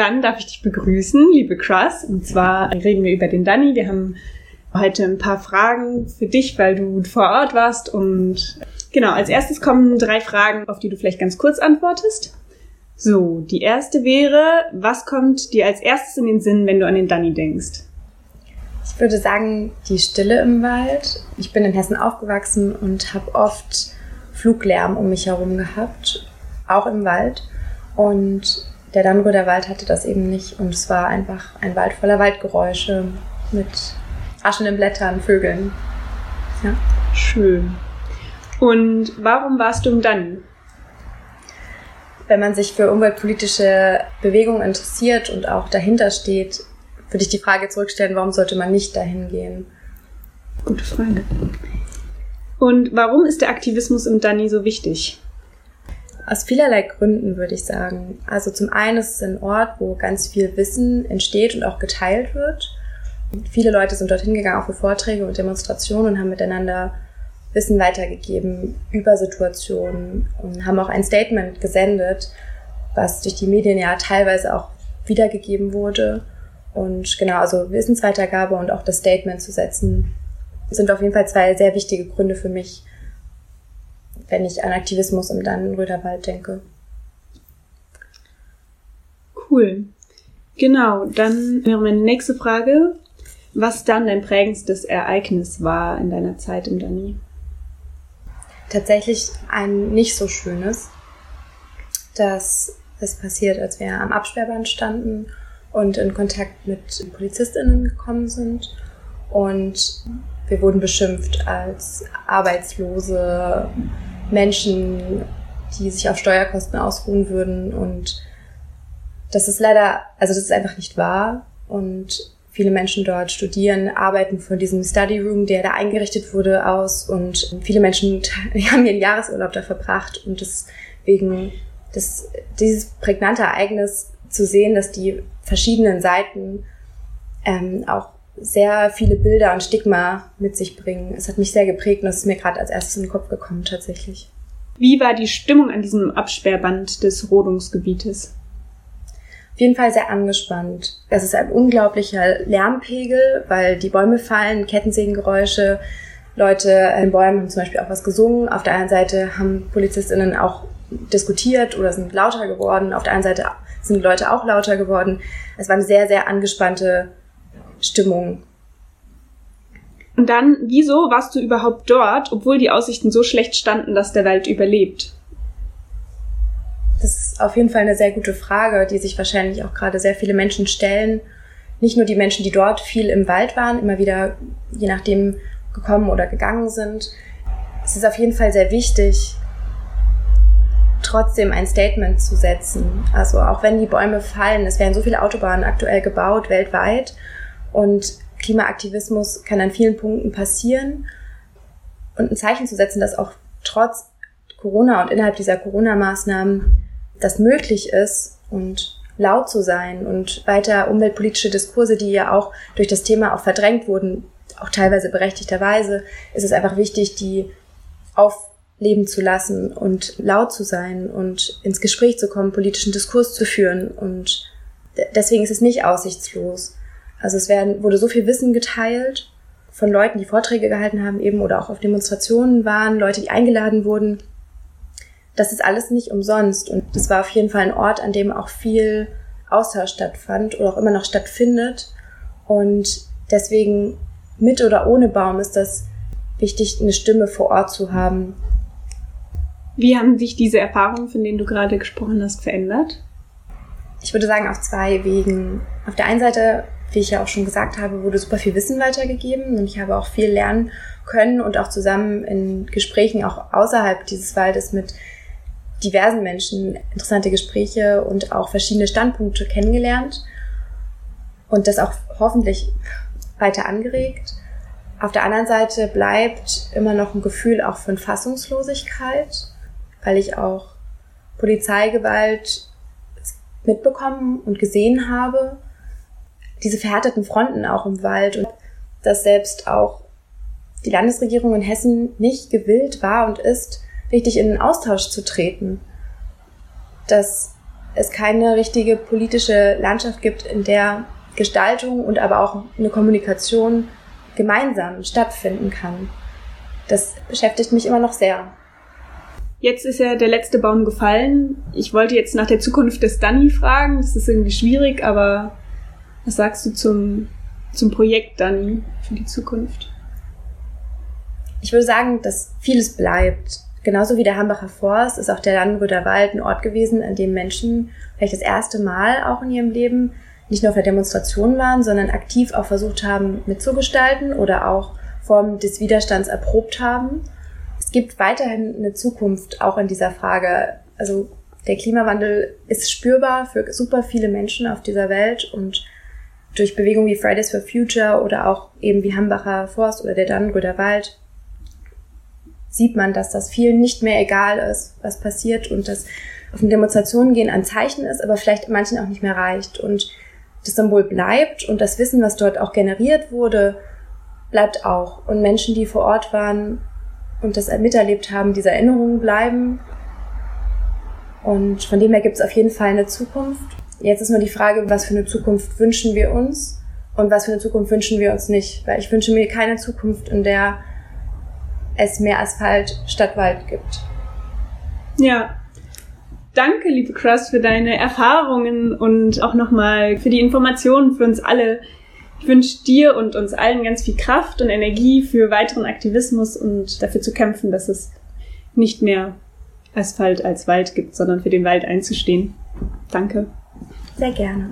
Dann darf ich dich begrüßen, liebe Cross. Und zwar reden wir über den Danny. Wir haben heute ein paar Fragen für dich, weil du vor Ort warst. Und genau, als erstes kommen drei Fragen, auf die du vielleicht ganz kurz antwortest. So, die erste wäre, was kommt dir als erstes in den Sinn, wenn du an den Danny denkst? Ich würde sagen, die Stille im Wald. Ich bin in Hessen aufgewachsen und habe oft Fluglärm um mich herum gehabt, auch im Wald. Und der Dannröder Wald hatte das eben nicht. Und es war einfach ein Wald voller Waldgeräusche mit raschenden Blättern, Vögeln. Ja. Schön. Und warum warst du im Dannen? Wenn man sich für umweltpolitische Bewegungen interessiert und auch dahinter steht, würde ich die Frage zurückstellen, warum sollte man nicht dahin gehen? Gute Frage. Und warum ist der Aktivismus im Dani so wichtig? Aus vielerlei Gründen würde ich sagen. Also zum einen ist es ein Ort, wo ganz viel Wissen entsteht und auch geteilt wird. Viele Leute sind dorthin gegangen, auch für Vorträge und Demonstrationen und haben miteinander Wissen weitergegeben über Situationen und haben auch ein Statement gesendet, was durch die Medien ja teilweise auch wiedergegeben wurde. Und genau, also Wissensweitergabe und auch das Statement zu setzen, sind auf jeden Fall zwei sehr wichtige Gründe für mich, wenn ich an Aktivismus im Dannenröderwald denke. Cool. Genau, dann wäre meine nächste Frage, was dann dein prägendstes Ereignis war in deiner Zeit im Dani? Tatsächlich ein nicht so schönes. Das ist passiert, als wir am Absperrband standen und in Kontakt mit PolizistInnen gekommen sind. Und wir wurden beschimpft als arbeitslose Menschen, die sich auf Steuerkosten ausruhen würden. Und das ist leider, also das ist einfach nicht wahr. Und viele Menschen dort studieren, arbeiten von diesem Study Room, der da eingerichtet wurde, aus. Und viele Menschen haben ihren Jahresurlaub da verbracht. Und deswegen das, dieses prägnante Ereignis zu sehen, dass die verschiedenen Seiten ähm, auch sehr viele Bilder und Stigma mit sich bringen. Es hat mich sehr geprägt und das ist mir gerade als erstes in den Kopf gekommen tatsächlich. Wie war die Stimmung an diesem Absperrband des Rodungsgebietes? Auf jeden Fall sehr angespannt. Es ist ein unglaublicher Lärmpegel, weil die Bäume fallen, Kettensägengeräusche, Leute in Bäumen haben zum Beispiel auch was gesungen. Auf der einen Seite haben PolizistInnen auch diskutiert oder sind lauter geworden. Auf der einen Seite sind Leute auch lauter geworden. Es war eine sehr, sehr angespannte Stimmung. Und dann, wieso warst du überhaupt dort, obwohl die Aussichten so schlecht standen, dass der Wald überlebt? Das ist auf jeden Fall eine sehr gute Frage, die sich wahrscheinlich auch gerade sehr viele Menschen stellen. Nicht nur die Menschen, die dort viel im Wald waren, immer wieder, je nachdem, gekommen oder gegangen sind. Es ist auf jeden Fall sehr wichtig, trotzdem ein Statement zu setzen. Also auch wenn die Bäume fallen, es werden so viele Autobahnen aktuell gebaut weltweit und Klimaaktivismus kann an vielen Punkten passieren und ein Zeichen zu setzen, dass auch trotz Corona und innerhalb dieser Corona-Maßnahmen das möglich ist und laut zu sein und weiter umweltpolitische Diskurse, die ja auch durch das Thema auch verdrängt wurden, auch teilweise berechtigterweise, ist es einfach wichtig, die auf leben zu lassen und laut zu sein und ins Gespräch zu kommen, politischen Diskurs zu führen. Und deswegen ist es nicht aussichtslos. Also es werden, wurde so viel Wissen geteilt von Leuten, die Vorträge gehalten haben eben oder auch auf Demonstrationen waren, Leute, die eingeladen wurden. Das ist alles nicht umsonst. Und es war auf jeden Fall ein Ort, an dem auch viel Austausch stattfand oder auch immer noch stattfindet. Und deswegen mit oder ohne Baum ist das wichtig, eine Stimme vor Ort zu haben, wie haben sich diese Erfahrungen, von denen du gerade gesprochen hast, verändert? Ich würde sagen, auf zwei Wegen. Auf der einen Seite, wie ich ja auch schon gesagt habe, wurde super viel Wissen weitergegeben und ich habe auch viel lernen können und auch zusammen in Gesprächen auch außerhalb dieses Waldes mit diversen Menschen interessante Gespräche und auch verschiedene Standpunkte kennengelernt und das auch hoffentlich weiter angeregt. Auf der anderen Seite bleibt immer noch ein Gefühl auch von Fassungslosigkeit weil ich auch Polizeigewalt mitbekommen und gesehen habe. Diese verhärteten Fronten auch im Wald und dass selbst auch die Landesregierung in Hessen nicht gewillt war und ist, richtig in den Austausch zu treten. Dass es keine richtige politische Landschaft gibt, in der Gestaltung und aber auch eine Kommunikation gemeinsam stattfinden kann. Das beschäftigt mich immer noch sehr. Jetzt ist ja der letzte Baum gefallen. Ich wollte jetzt nach der Zukunft des Danny fragen. Das ist irgendwie schwierig, aber was sagst du zum, zum Projekt Danny für die Zukunft? Ich würde sagen, dass vieles bleibt. Genauso wie der Hambacher Forst ist auch der Landröder Wald ein Ort gewesen, an dem Menschen vielleicht das erste Mal auch in ihrem Leben nicht nur auf der Demonstration waren, sondern aktiv auch versucht haben mitzugestalten oder auch Formen des Widerstands erprobt haben. Es gibt weiterhin eine Zukunft auch in dieser Frage. Also der Klimawandel ist spürbar für super viele Menschen auf dieser Welt und durch Bewegungen wie Fridays for Future oder auch eben wie Hambacher Forst oder der Dannenröder Wald sieht man, dass das vielen nicht mehr egal ist, was passiert und dass auf eine Demonstration gehen ein Zeichen ist, aber vielleicht manchen auch nicht mehr reicht. Und das Symbol bleibt und das Wissen, was dort auch generiert wurde, bleibt auch. Und Menschen, die vor Ort waren und das miterlebt haben, diese Erinnerungen bleiben. Und von dem her gibt es auf jeden Fall eine Zukunft. Jetzt ist nur die Frage, was für eine Zukunft wünschen wir uns und was für eine Zukunft wünschen wir uns nicht. Weil ich wünsche mir keine Zukunft, in der es mehr Asphalt statt Wald gibt. Ja. Danke, liebe Crust, für deine Erfahrungen und auch nochmal für die Informationen für uns alle. Ich wünsche dir und uns allen ganz viel Kraft und Energie für weiteren Aktivismus und dafür zu kämpfen, dass es nicht mehr Asphalt als Wald gibt, sondern für den Wald einzustehen. Danke. Sehr gerne.